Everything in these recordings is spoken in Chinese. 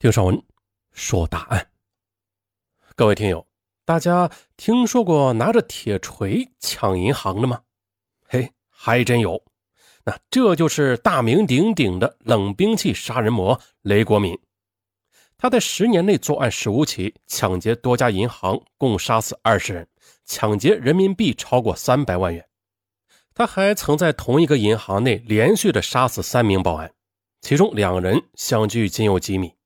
听上文说答案。各位听友，大家听说过拿着铁锤抢银行的吗？嘿，还真有。那这就是大名鼎鼎的冷兵器杀人魔雷国民。他在十年内作案十五起，抢劫多家银行，共杀死二十人，抢劫人民币超过三百万元。他还曾在同一个银行内连续的杀死三名保安，其中两人相距仅有几米。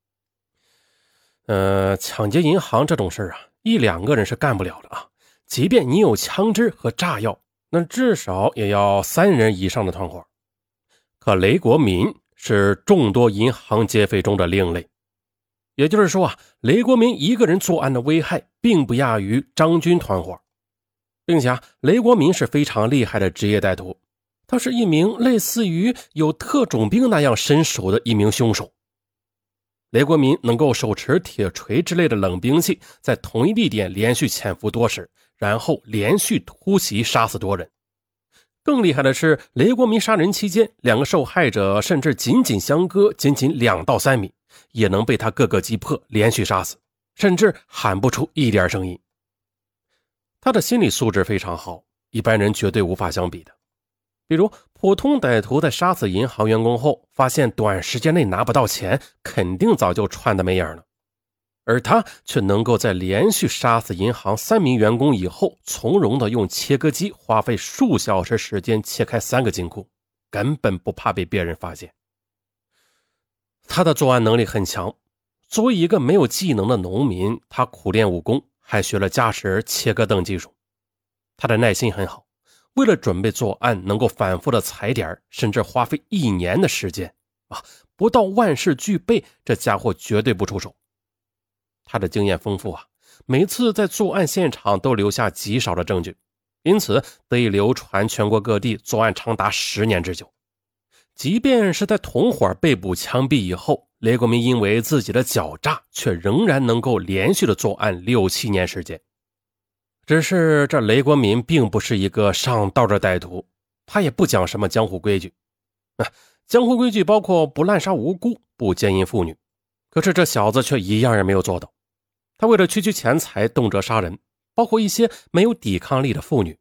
呃，抢劫银行这种事儿啊，一两个人是干不了的啊。即便你有枪支和炸药，那至少也要三人以上的团伙。可雷国民是众多银行劫匪中的另类，也就是说啊，雷国民一个人作案的危害并不亚于张军团伙，并且啊，雷国民是非常厉害的职业歹徒，他是一名类似于有特种兵那样身手的一名凶手。雷国民能够手持铁锤之类的冷兵器，在同一地点连续潜伏多时，然后连续突袭杀死多人。更厉害的是，雷国民杀人期间，两个受害者甚至仅仅相隔仅仅两到三米，也能被他各个击破，连续杀死，甚至喊不出一点声音。他的心理素质非常好，一般人绝对无法相比的。比如，普通歹徒在杀死银行员工后，发现短时间内拿不到钱，肯定早就串的没影了。而他却能够在连续杀死银行三名员工以后，从容的用切割机花费数小时时间切开三个金库，根本不怕被别人发现。他的作案能力很强。作为一个没有技能的农民，他苦练武功，还学了驾驶切割等技术。他的耐心很好。为了准备作案，能够反复的踩点，甚至花费一年的时间啊！不到万事俱备，这家伙绝对不出手。他的经验丰富啊，每次在作案现场都留下极少的证据，因此得以流传全国各地，作案长达十年之久。即便是在同伙被捕枪毙以后，雷国民因为自己的狡诈，却仍然能够连续的作案六七年时间。只是这雷国民并不是一个上道的歹徒，他也不讲什么江湖规矩。啊，江湖规矩包括不滥杀无辜、不奸淫妇女。可是这小子却一样也没有做到。他为了区区钱财，动辄杀人，包括一些没有抵抗力的妇女。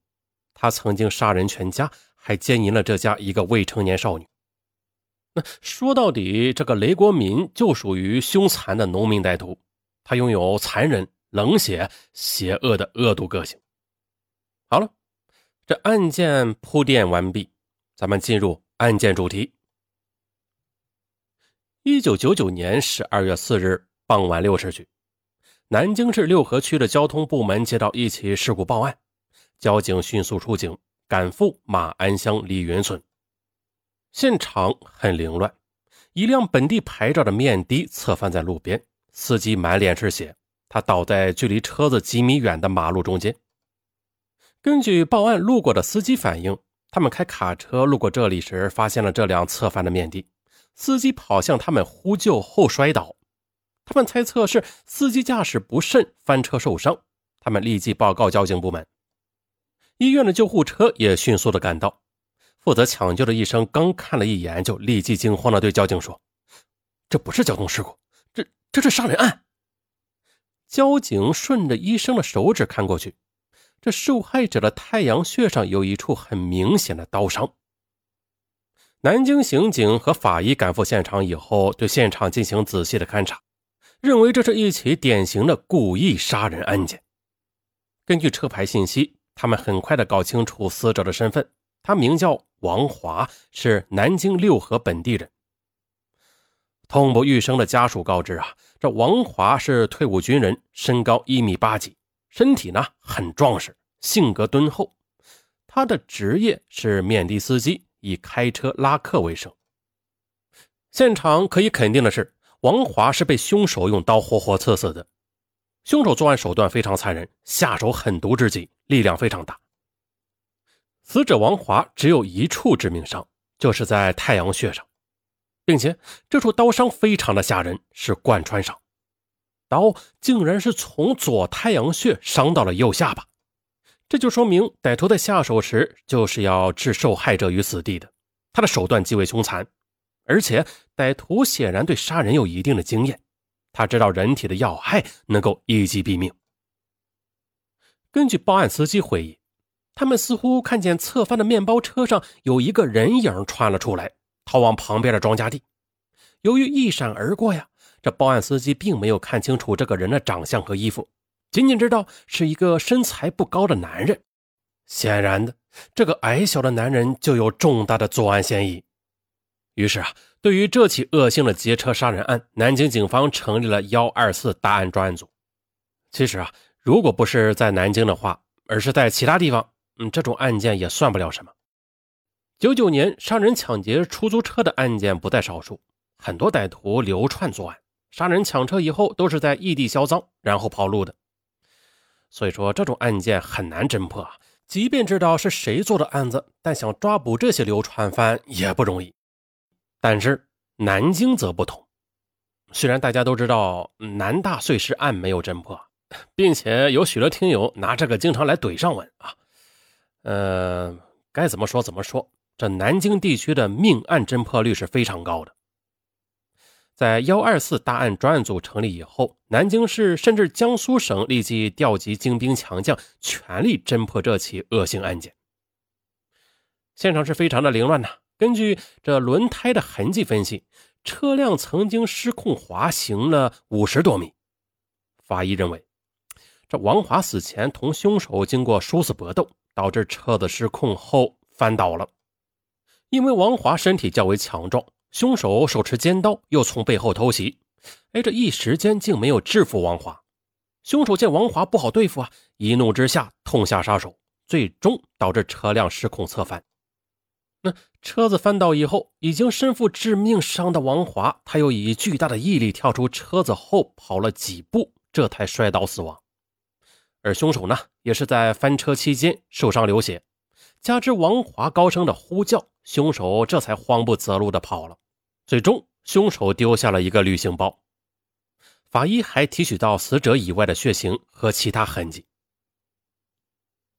他曾经杀人全家，还奸淫了这家一个未成年少女。那说到底，这个雷国民就属于凶残的农民歹徒，他拥有残忍。冷血、邪恶的恶毒个性。好了，这案件铺垫完毕，咱们进入案件主题。一九九九年十二月四日傍晚六时许，南京市六合区的交通部门接到一起事故报案，交警迅速出警，赶赴马鞍乡李云村。现场很凌乱，一辆本地牌照的面的侧翻在路边，司机满脸是血。他倒在距离车子几米远的马路中间。根据报案路过的司机反映，他们开卡车路过这里时，发现了这辆侧翻的面的。司机跑向他们呼救后摔倒，他们猜测是司机驾驶不慎翻车受伤。他们立即报告交警部门，医院的救护车也迅速的赶到。负责抢救的医生刚看了一眼，就立即惊慌的对交警说：“这不是交通事故，这这是杀人案。”交警顺着医生的手指看过去，这受害者的太阳穴上有一处很明显的刀伤。南京刑警和法医赶赴现场以后，对现场进行仔细的勘查，认为这是一起典型的故意杀人案件。根据车牌信息，他们很快的搞清楚死者的身份，他名叫王华，是南京六合本地人。痛不欲生的家属告知啊，这王华是退伍军人，身高一米八几，身体呢很壮实，性格敦厚。他的职业是面的司机，以开车拉客为生。现场可以肯定的是，王华是被凶手用刀活活刺死的。凶手作案手段非常残忍，下手狠毒之极，力量非常大。死者王华只有一处致命伤，就是在太阳穴上。并且这处刀伤非常的吓人，是贯穿伤，刀竟然是从左太阳穴伤到了右下巴，这就说明歹徒在下手时就是要置受害者于死地的。他的手段极为凶残，而且歹徒显然对杀人有一定的经验，他知道人体的要害，能够一击毙命。根据报案司机回忆，他们似乎看见侧翻的面包车上有一个人影窜了出来，逃往旁边的庄稼地。由于一闪而过呀，这报案司机并没有看清楚这个人的长相和衣服，仅仅知道是一个身材不高的男人。显然的，这个矮小的男人就有重大的作案嫌疑。于是啊，对于这起恶性的劫车杀人案，南京警方成立了幺二四大案专案组。其实啊。如果不是在南京的话，而是在其他地方，嗯，这种案件也算不了什么。九九年杀人抢劫出租车的案件不在少数，很多歹徒流窜作案，杀人抢车以后都是在异地销赃，然后跑路的。所以说这种案件很难侦破啊。即便知道是谁做的案子，但想抓捕这些流窜犯也不容易。但是南京则不同，虽然大家都知道南大碎尸案没有侦破。并且有许多听友拿这个经常来怼上文啊，呃，该怎么说怎么说。这南京地区的命案侦破率是非常高的。在幺二四大案专案组成立以后，南京市甚至江苏省立即调集精兵强将，全力侦破这起恶性案件。现场是非常的凌乱呐。根据这轮胎的痕迹分析，车辆曾经失控滑行了五十多米。法医认为。这王华死前同凶手经过殊死搏斗，导致车子失控后翻倒了。因为王华身体较为强壮，凶手手持尖刀又从背后偷袭，哎，这一时间竟没有制服王华。凶手见王华不好对付啊，一怒之下痛下杀手，最终导致车辆失控侧翻。那车子翻倒以后，已经身负致命伤的王华，他又以巨大的毅力跳出车子后跑了几步，这才摔倒死亡。而凶手呢，也是在翻车期间受伤流血，加之王华高声的呼叫，凶手这才慌不择路的跑了。最终，凶手丢下了一个旅行包。法医还提取到死者以外的血型和其他痕迹。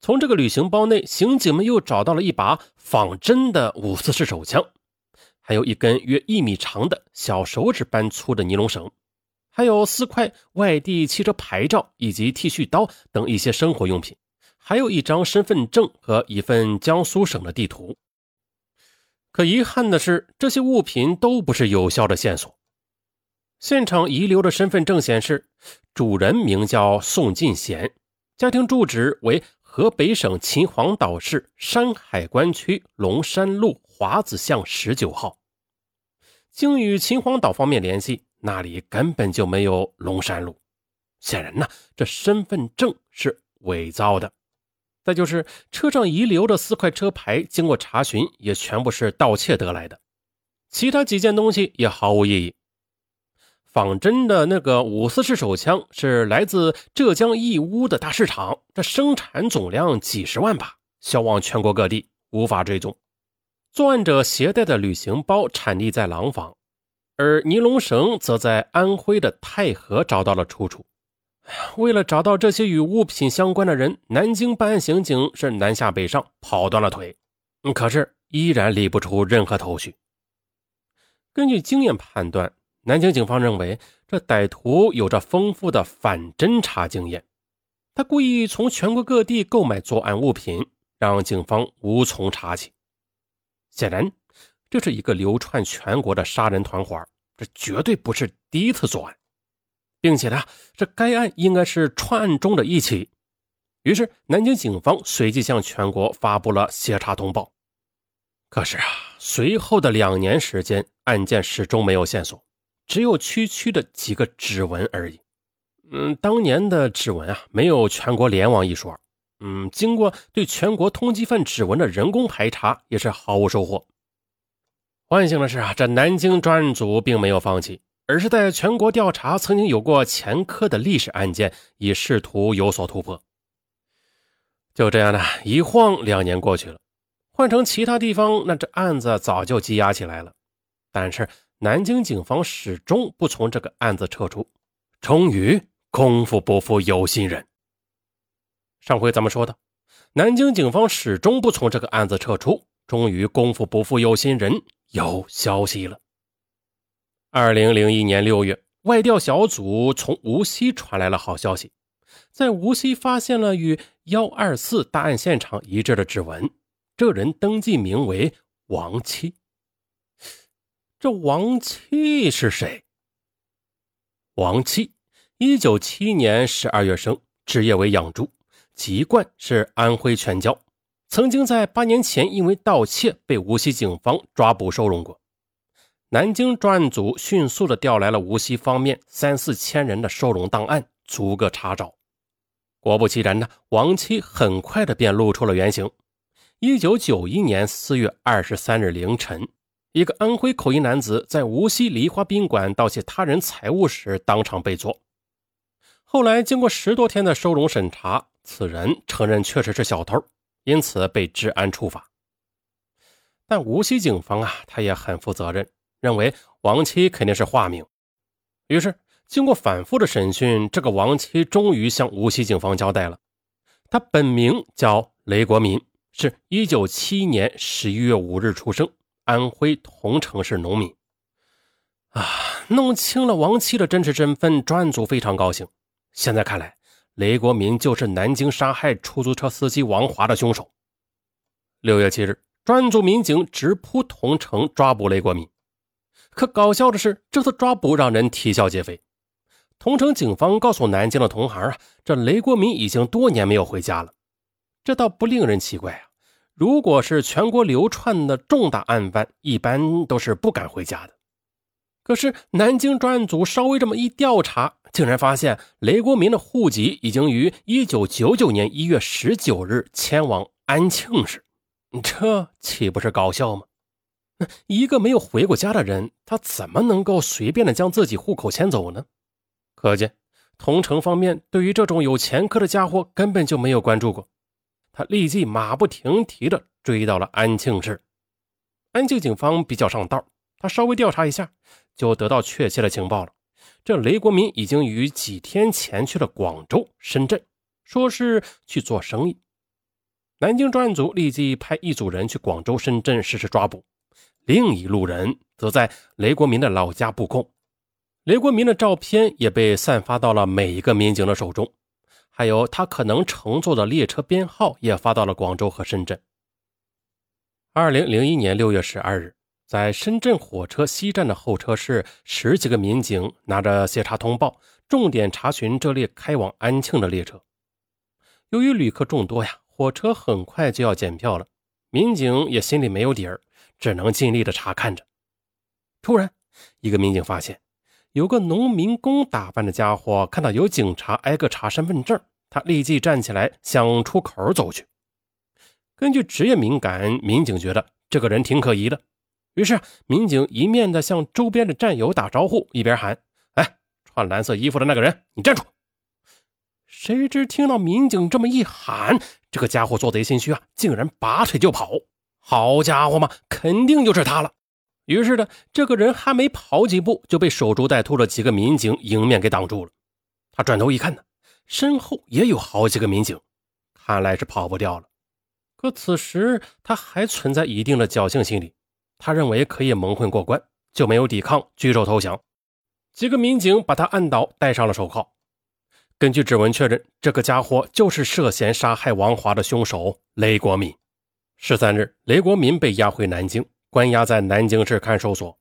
从这个旅行包内，刑警们又找到了一把仿真的五四式手枪，还有一根约一米长的小手指般粗的尼龙绳。还有四块外地汽车牌照以及剃须刀等一些生活用品，还有一张身份证和一份江苏省的地图。可遗憾的是，这些物品都不是有效的线索。现场遗留的身份证显示，主人名叫宋进贤，家庭住址为河北省秦皇岛市山海关区龙山路华子巷十九号。经与秦皇岛方面联系。那里根本就没有龙山路，显然呢，这身份证是伪造的。再就是车上遗留的四块车牌，经过查询也全部是盗窃得来的，其他几件东西也毫无意义。仿真的那个五四式手枪是来自浙江义乌的大市场，这生产总量几十万把，销往全国各地，无法追踪。作案者携带的旅行包产地在廊坊。而尼龙绳则在安徽的太和找到了出处。为了找到这些与物品相关的人，南京办案刑警是南下北上，跑断了腿，可是依然理不出任何头绪。根据经验判断，南京警方认为这歹徒有着丰富的反侦查经验，他故意从全国各地购买作案物品，让警方无从查起。显然。这是一个流窜全国的杀人团伙，这绝对不是第一次作案，并且呢，这该案应该是串案中的一起。于是，南京警方随即向全国发布了协查通报。可是啊，随后的两年时间，案件始终没有线索，只有区区的几个指纹而已。嗯，当年的指纹啊，没有全国联网一说。嗯，经过对全国通缉犯指纹的人工排查，也是毫无收获。万幸的是啊，这南京专案组并没有放弃，而是在全国调查曾经有过前科的历史案件，以试图有所突破。就这样呢，一晃两年过去了，换成其他地方，那这案子早就积压起来了。但是南京警方始终不从这个案子撤出。终于，功夫不负有心人。上回咱们说的，南京警方始终不从这个案子撤出，终于功夫不负有心人。有消息了。二零零一年六月，外调小组从无锡传来了好消息，在无锡发现了与幺二四大案现场一致的指纹，这人登记名为王七。这王七是谁？王七，一九七一年十二月生，职业为养猪，籍贯是安徽全椒，曾经在八年前因为盗窃被无锡警方抓捕收容过。南京专案组迅速的调来了无锡方面三四千人的收容档案，逐个查找。果不其然呢，王七很快的便露出了原形。一九九一年四月二十三日凌晨，一个安徽口音男子在无锡梨花宾馆盗窃他人财物时当场被捉。后来经过十多天的收容审查，此人承认确实是小偷，因此被治安处罚。但无锡警方啊，他也很负责任。认为王七肯定是化名，于是经过反复的审讯，这个王七终于向无锡警方交代了。他本名叫雷国民，是一九七一年十一月五日出生，安徽桐城市农民。啊，弄清了王七的真实身份，专案组非常高兴。现在看来，雷国民就是南京杀害出租车司机王华的凶手。六月七日，专案组民警直扑桐城，抓捕雷国民。可搞笑的是，这次抓捕让人啼笑皆非。桐城警方告诉南京的同行啊，这雷国民已经多年没有回家了。这倒不令人奇怪啊。如果是全国流窜的重大案犯，一般都是不敢回家的。可是南京专案组稍微这么一调查，竟然发现雷国民的户籍已经于一九九九年一月十九日迁往安庆市，这岂不是搞笑吗？一个没有回过家的人，他怎么能够随便的将自己户口迁走呢？可见，同城方面对于这种有前科的家伙根本就没有关注过。他立即马不停蹄的追到了安庆市。安庆警方比较上道，他稍微调查一下，就得到确切的情报了。这雷国民已经于几天前去了广州、深圳，说是去做生意。南京专案组立即派一组人去广州、深圳实施抓捕。另一路人则在雷国民的老家布控，雷国民的照片也被散发到了每一个民警的手中，还有他可能乘坐的列车编号也发到了广州和深圳。二零零一年六月十二日，在深圳火车西站的候车室，十几个民警拿着协查通报，重点查询这列开往安庆的列车。由于旅客众多呀，火车很快就要检票了，民警也心里没有底儿。只能尽力的查看着。突然，一个民警发现有个农民工打扮的家伙，看到有警察挨个查身份证，他立即站起来向出口走去。根据职业敏感，民警觉得这个人挺可疑的，于是民警一面的向周边的战友打招呼，一边喊：“哎，穿蓝色衣服的那个人，你站住！”谁知听到民警这么一喊，这个家伙做贼心虚啊，竟然拔腿就跑。好家伙嘛，肯定就是他了。于是呢，这个人还没跑几步，就被守株待兔的几个民警迎面给挡住了。他转头一看呢，身后也有好几个民警，看来是跑不掉了。可此时他还存在一定的侥幸心理，他认为可以蒙混过关，就没有抵抗，举手投降。几个民警把他按倒，戴上了手铐。根据指纹确认，这个家伙就是涉嫌杀害王华的凶手雷国敏。十三日，雷国民被押回南京，关押在南京市看守所。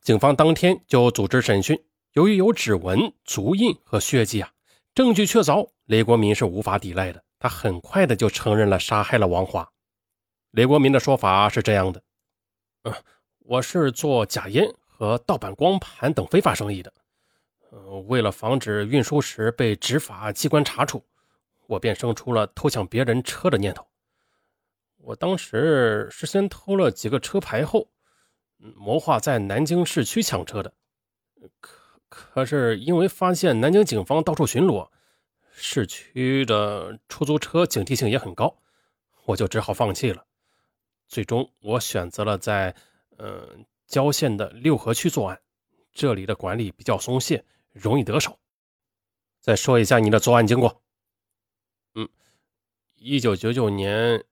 警方当天就组织审讯，由于有指纹、足印和血迹啊，证据确凿，雷国民是无法抵赖的。他很快的就承认了杀害了王华。雷国民的说法是这样的：“嗯，我是做假烟和盗版光盘等非法生意的。呃，为了防止运输时被执法机关查处，我便生出了偷抢别人车的念头。”我当时是先偷了几个车牌后，谋划在南京市区抢车的。可可是因为发现南京警方到处巡逻，市区的出租车警惕性也很高，我就只好放弃了。最终我选择了在嗯郊县的六合区作案，这里的管理比较松懈，容易得手。再说一下你的作案经过。嗯，一九九九年。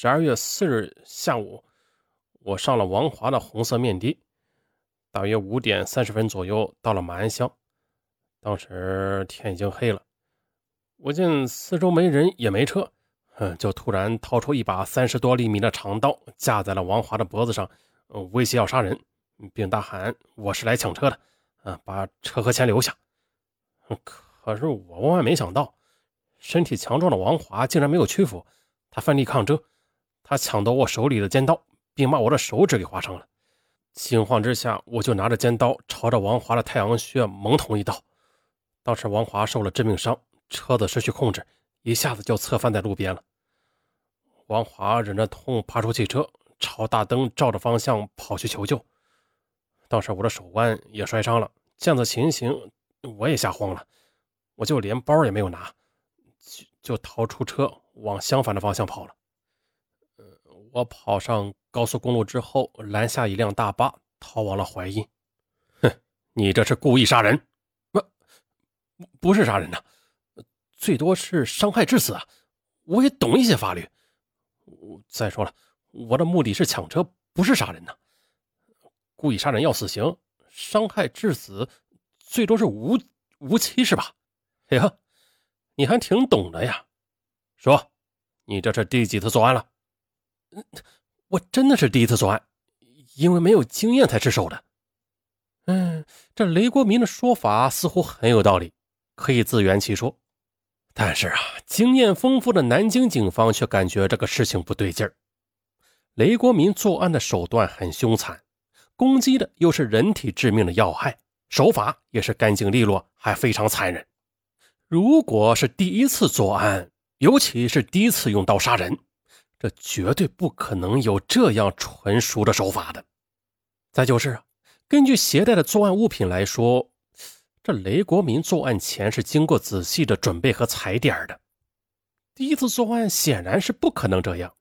十二月四日下午，我上了王华的红色面的，大约五点三十分左右到了马鞍乡，当时天已经黑了。我见四周没人也没车，哼，就突然掏出一把三十多厘米的长刀，架在了王华的脖子上，威胁要杀人，并大喊：“我是来抢车的，啊，把车和钱留下。”可是我万万没想到，身体强壮的王华竟然没有屈服，他奋力抗争，他抢夺我手里的尖刀，并把我的手指给划伤了。惊慌之下，我就拿着尖刀朝着王华的太阳穴猛捅一刀，当时王华受了致命伤。车子失去控制，一下子就侧翻在路边了。王华忍着痛爬出汽车，朝大灯照着方向跑去求救。当时我的手腕也摔伤了，见此情形，我也吓慌了，我就连包也没有拿，就就逃出车往相反的方向跑了。我跑上高速公路之后，拦下一辆大巴，逃往了淮阴。哼，你这是故意杀人？不，不是杀人呐。最多是伤害致死啊！我也懂一些法律。再说了，我的目的是抢车，不是杀人呐。故意杀人要死刑，伤害致死最多是无无期是吧？哎呀，你还挺懂的呀。说，你这是第几次作案了？我真的是第一次作案，因为没有经验才失手的。嗯，这雷国民的说法似乎很有道理，可以自圆其说。但是啊，经验丰富的南京警方却感觉这个事情不对劲儿。雷国民作案的手段很凶残，攻击的又是人体致命的要害，手法也是干净利落，还非常残忍。如果是第一次作案，尤其是第一次用刀杀人，这绝对不可能有这样纯熟的手法的。再就是啊，根据携带的作案物品来说。这雷国民作案前是经过仔细的准备和踩点的，第一次作案显然是不可能这样。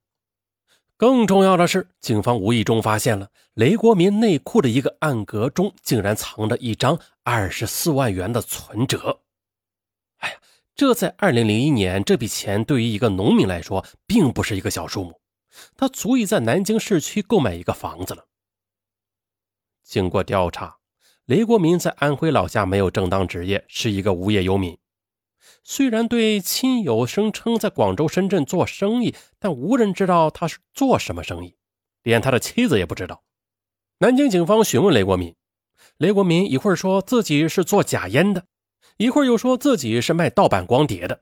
更重要的是，警方无意中发现了雷国民内裤的一个暗格中竟然藏着一张二十四万元的存折。这在二零零一年，这笔钱对于一个农民来说并不是一个小数目，他足以在南京市区购买一个房子了。经过调查。雷国民在安徽老家没有正当职业，是一个无业游民。虽然对亲友声称在广州、深圳做生意，但无人知道他是做什么生意，连他的妻子也不知道。南京警方询问雷国民，雷国民一会儿说自己是做假烟的，一会儿又说自己是卖盗版光碟的。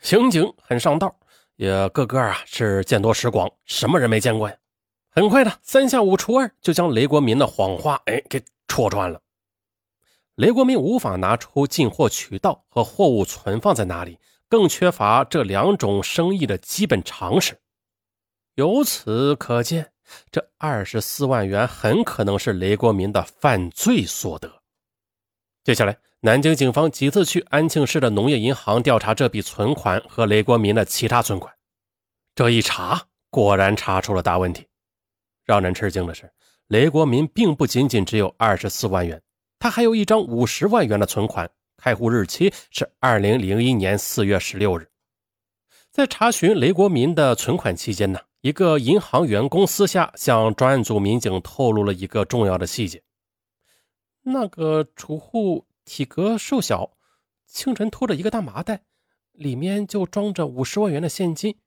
刑警很上道，也个个啊是见多识广，什么人没见过呀？很快的，三下五除二就将雷国民的谎话哎给戳穿了。雷国民无法拿出进货渠道和货物存放在哪里，更缺乏这两种生意的基本常识。由此可见，这二十四万元很可能是雷国民的犯罪所得。接下来，南京警方几次去安庆市的农业银行调查这笔存款和雷国民的其他存款。这一查，果然查出了大问题。让人吃惊的是，雷国民并不仅仅只有二十四万元。他还有一张五十万元的存款，开户日期是二零零一年四月十六日。在查询雷国民的存款期间呢，一个银行员工私下向专案组民警透露了一个重要的细节：那个储户体格瘦小，清晨拖着一个大麻袋，里面就装着五十万元的现金。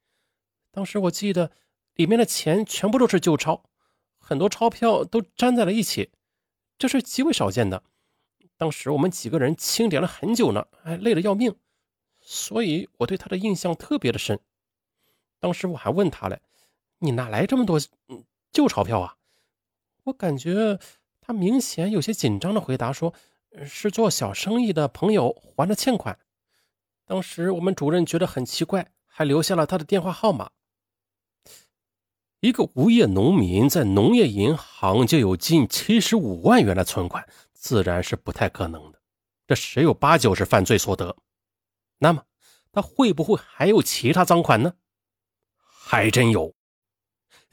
当时我记得里面的钱全部都是旧钞，很多钞票都粘在了一起。这是极为少见的。当时我们几个人清点了很久呢，哎，累得要命，所以我对他的印象特别的深。当时我还问他嘞：“你哪来这么多旧钞票啊？”我感觉他明显有些紧张的回答说：“是做小生意的朋友还的欠款。”当时我们主任觉得很奇怪，还留下了他的电话号码。一个无业农民在农业银行就有近七十五万元的存款，自然是不太可能的。这十有八九是犯罪所得。那么，他会不会还有其他赃款呢？还真有。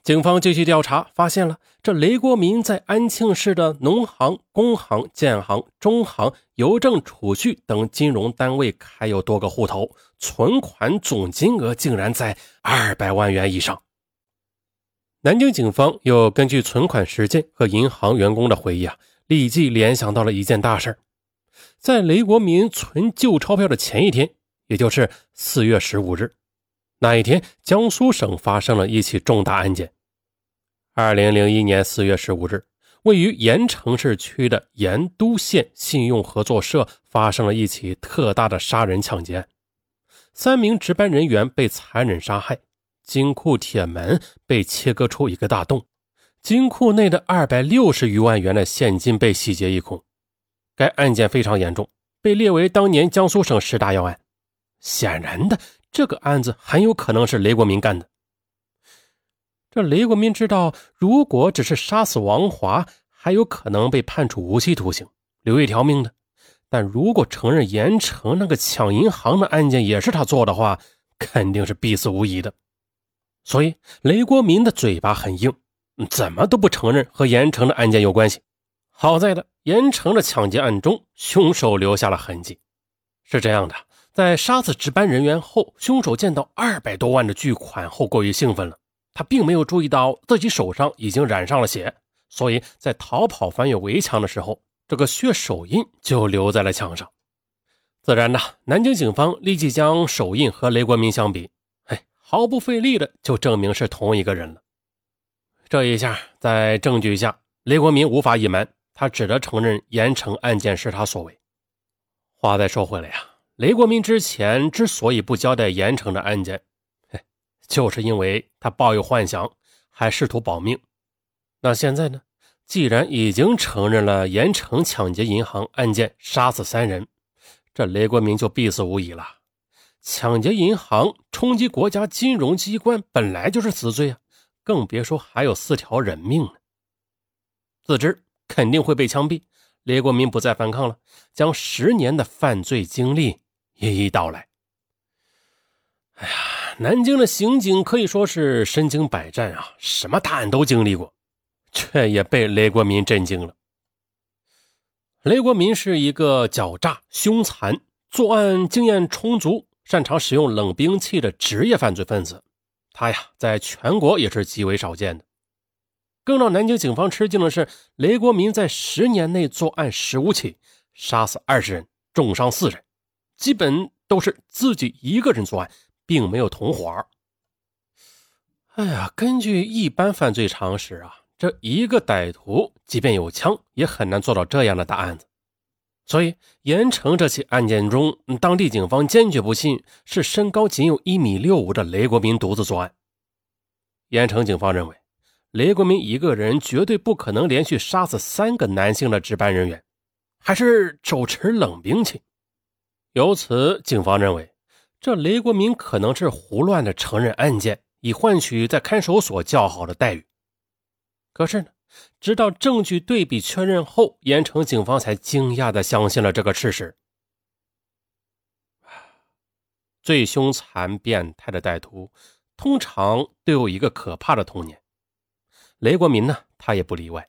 警方继续调查，发现了这雷国民在安庆市的农行、工行、建行、中行、邮政储蓄等金融单位开有多个户头，存款总金额竟然在二百万元以上。南京警方又根据存款时间和银行员工的回忆啊，立即联想到了一件大事在雷国民存旧钞票的前一天，也就是四月十五日，那一天，江苏省发生了一起重大案件。二零零一年四月十五日，位于盐城市区的盐都县信用合作社发生了一起特大的杀人抢劫案，三名值班人员被残忍杀害，金库铁门被切割出一个大洞。金库内的二百六十余万元的现金被洗劫一空，该案件非常严重，被列为当年江苏省十大要案。显然的，这个案子很有可能是雷国民干的。这雷国民知道，如果只是杀死王华，还有可能被判处无期徒刑，留一条命的；但如果承认盐城那个抢银行的案件也是他做的话，肯定是必死无疑的。所以，雷国民的嘴巴很硬。怎么都不承认和盐城的案件有关系。好在的，盐城的抢劫案中，凶手留下了痕迹。是这样的，在杀死值班人员后，凶手见到二百多万的巨款后，过于兴奋了。他并没有注意到自己手上已经染上了血，所以在逃跑翻越围墙的时候，这个血手印就留在了墙上。自然的，南京警方立即将手印和雷国民相比，哎，毫不费力的就证明是同一个人了。这一下，在证据下，雷国民无法隐瞒，他只得承认盐城案件是他所为。话再说回来呀，雷国民之前之所以不交代盐城的案件，就是因为他抱有幻想，还试图保命。那现在呢？既然已经承认了盐城抢劫银行案件杀死三人，这雷国民就必死无疑了。抢劫银行、冲击国家金融机关，本来就是死罪啊。更别说还有四条人命呢。自知肯定会被枪毙，雷国民不再反抗了，将十年的犯罪经历一一道来。哎呀，南京的刑警可以说是身经百战啊，什么大案都经历过，却也被雷国民震惊了。雷国民是一个狡诈、凶残、作案经验充足、擅长使用冷兵器的职业犯罪分子。他呀，在全国也是极为少见的。更让南京警方吃惊的是，雷国民在十年内作案十五起，杀死二十人，重伤四人，基本都是自己一个人作案，并没有同伙。哎呀，根据一般犯罪常识啊，这一个歹徒即便有枪，也很难做到这样的大案子。所以，盐城这起案件中，当地警方坚决不信是身高仅有一米六五的雷国民独自作案。盐城警方认为，雷国民一个人绝对不可能连续杀死三个男性的值班人员，还是手持冷兵器。由此，警方认为，这雷国民可能是胡乱的承认案件，以换取在看守所较好的待遇。可是呢？直到证据对比确认后，盐城警方才惊讶的相信了这个事实。最凶残变态的歹徒，通常都有一个可怕的童年。雷国民呢，他也不例外。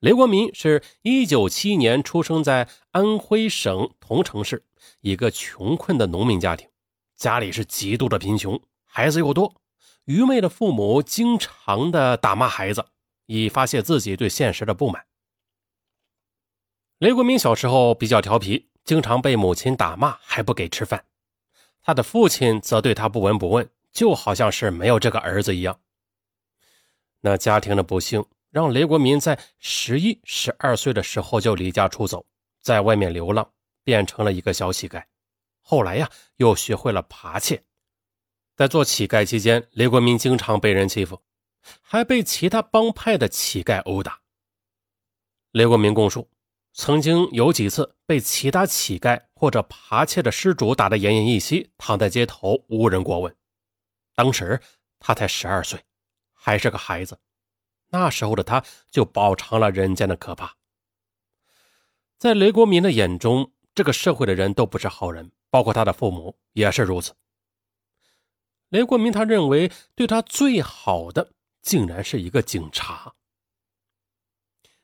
雷国民是一九七一年出生在安徽省桐城市一个穷困的农民家庭，家里是极度的贫穷，孩子又多，愚昧的父母经常的打骂孩子。以发泄自己对现实的不满。雷国民小时候比较调皮，经常被母亲打骂，还不给吃饭。他的父亲则对他不闻不问，就好像是没有这个儿子一样。那家庭的不幸让雷国民在十一、十二岁的时候就离家出走，在外面流浪，变成了一个小乞丐。后来呀，又学会了扒窃。在做乞丐期间，雷国民经常被人欺负。还被其他帮派的乞丐殴打。雷国民供述，曾经有几次被其他乞丐或者扒窃的失主打得奄奄一息，躺在街头无人过问。当时他才十二岁，还是个孩子。那时候的他就饱尝了人间的可怕。在雷国民的眼中，这个社会的人都不是好人，包括他的父母也是如此。雷国民他认为对他最好的。竟然是一个警察。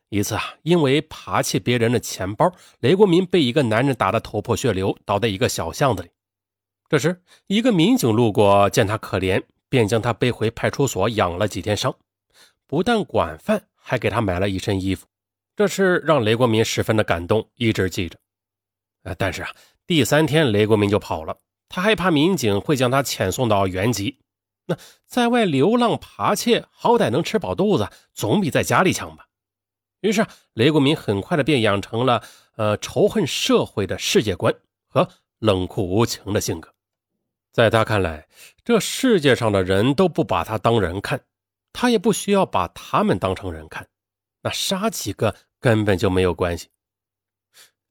一次啊，因为扒窃别人的钱包，雷国民被一个男人打得头破血流，倒在一个小巷子里。这时，一个民警路过，见他可怜，便将他背回派出所养了几天伤，不但管饭，还给他买了一身衣服。这事让雷国民十分的感动，一直记着。呃，但是啊，第三天雷国民就跑了，他害怕民警会将他遣送到原籍。那在外流浪扒窃，好歹能吃饱肚子，总比在家里强吧。于是雷国民很快的便养成了呃仇恨社会的世界观和冷酷无情的性格。在他看来，这世界上的人都不把他当人看，他也不需要把他们当成人看。那杀几个根本就没有关系。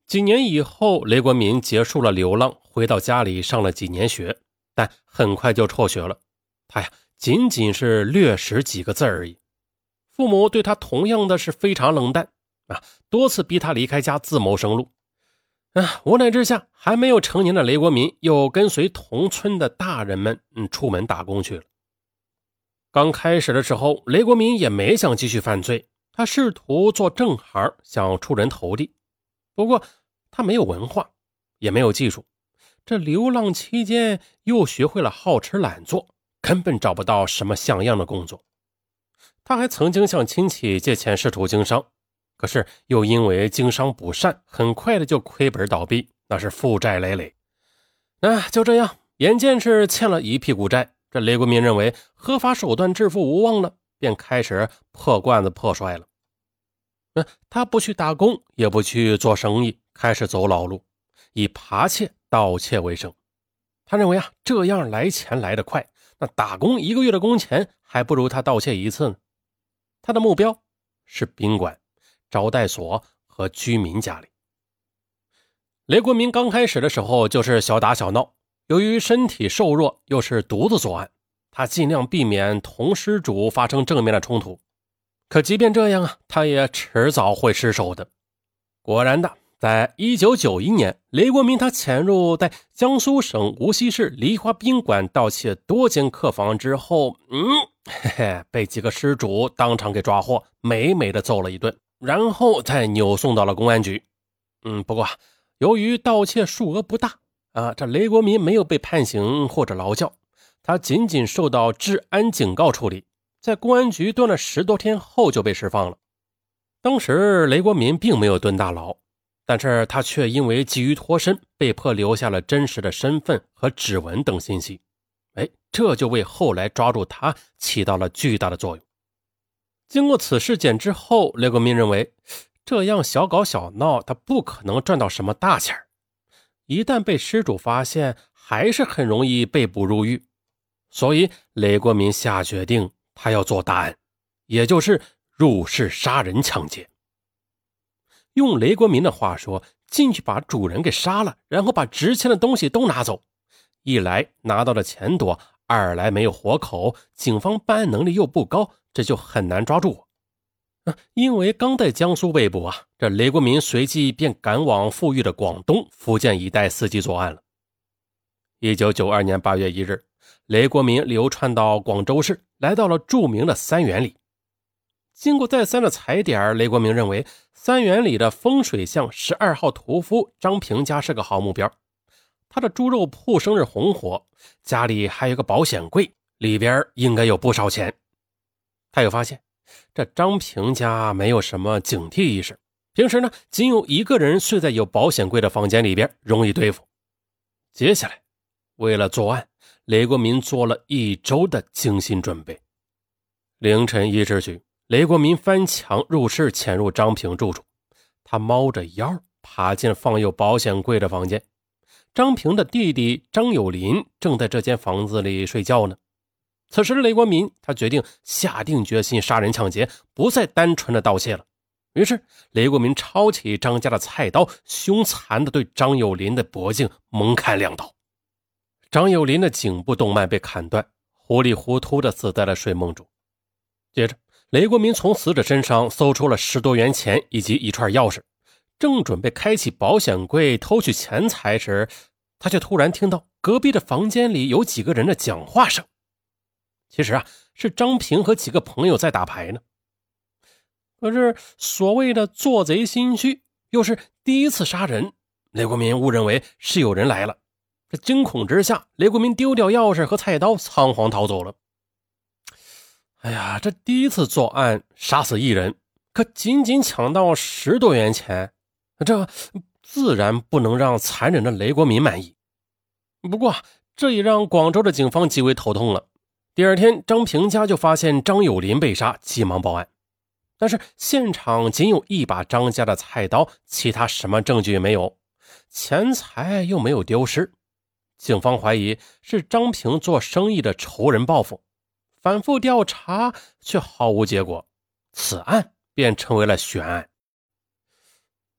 几年以后，雷国民结束了流浪，回到家里上了几年学，但很快就辍学了。他呀，仅仅是略识几个字而已。父母对他同样的是非常冷淡啊，多次逼他离开家自谋生路。啊，无奈之下，还没有成年的雷国民又跟随同村的大人们，嗯，出门打工去了。刚开始的时候，雷国民也没想继续犯罪。他试图做正行，想出人头地。不过他没有文化，也没有技术。这流浪期间又学会了好吃懒做，根本找不到什么像样的工作。他还曾经向亲戚借钱试图经商，可是又因为经商不善，很快的就亏本倒闭，那是负债累累。啊，就这样，眼见是欠了一屁股债，这雷国民认为合法手段致富无望了。便开始破罐子破摔了。嗯，他不去打工，也不去做生意，开始走老路，以扒窃、盗窃为生。他认为啊，这样来钱来得快，那打工一个月的工钱还不如他盗窃一次呢。他的目标是宾馆、招待所和居民家里。雷国民刚开始的时候就是小打小闹，由于身体瘦弱，又是独自作案。他尽量避免同失主发生正面的冲突，可即便这样啊，他也迟早会失手的。果然的，在一九九一年，雷国民他潜入在江苏省无锡市梨花宾馆盗窃多间客房之后，嗯，嘿嘿，被几个失主当场给抓获，美美的揍了一顿，然后再扭送到了公安局。嗯，不过由于盗窃数额不大啊，这雷国民没有被判刑或者劳教。他仅仅受到治安警告处理，在公安局蹲了十多天后就被释放了。当时雷国民并没有蹲大牢，但是他却因为急于脱身，被迫留下了真实的身份和指纹等信息。哎，这就为后来抓住他起到了巨大的作用。经过此事件之后，雷国民认为，这样小搞小闹，他不可能赚到什么大钱一旦被失主发现，还是很容易被捕入狱。所以，雷国民下决定，他要做大案，也就是入室杀人、抢劫。用雷国民的话说，进去把主人给杀了，然后把值钱的东西都拿走。一来拿到的钱多，二来没有活口，警方办案能力又不高，这就很难抓住我。因为刚在江苏被捕啊，这雷国民随即便赶往富裕的广东、福建一带伺机作案了。一九九二年八月一日。雷国民流窜到广州市，来到了著名的三元里。经过再三的踩点，雷国民认为三元里的风水巷十二号屠夫张平家是个好目标。他的猪肉铺生日红火，家里还有个保险柜，里边应该有不少钱。他又发现这张平家没有什么警惕意识，平时呢仅有一个人睡在有保险柜的房间里边，容易对付。接下来，为了作案。雷国民做了一周的精心准备。凌晨一时许，雷国民翻墙入室，潜入张平住处。他猫着腰爬进放有保险柜的房间。张平的弟弟张有林正在这间房子里睡觉呢。此时的，雷国民他决定下定决心杀人抢劫，不再单纯的盗窃了。于是，雷国民抄起张家的菜刀，凶残的对张有林的脖颈猛砍两刀。张有林的颈部动脉被砍断，糊里糊涂的死在了睡梦中。接着，雷国民从死者身上搜出了十多元钱以及一串钥匙，正准备开启保险柜偷取钱财时，他却突然听到隔壁的房间里有几个人的讲话声。其实啊，是张平和几个朋友在打牌呢。可是所谓的做贼心虚，又是第一次杀人，雷国民误认为是有人来了。这惊恐之下，雷国民丢掉钥匙和菜刀，仓皇逃走了。哎呀，这第一次作案杀死一人，可仅仅抢到十多元钱，这自然不能让残忍的雷国民满意。不过，这也让广州的警方极为头痛了。第二天，张平家就发现张有林被杀，急忙报案。但是现场仅有一把张家的菜刀，其他什么证据也没有，钱财又没有丢失。警方怀疑是张平做生意的仇人报复，反复调查却毫无结果，此案便成为了悬案。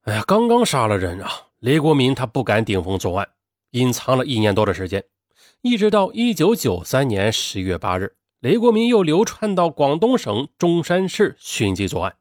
哎呀，刚刚杀了人啊！雷国民他不敢顶风作案，隐藏了一年多的时间，一直到一九九三年十月八日。雷国民又流窜到广东省中山市寻机作案。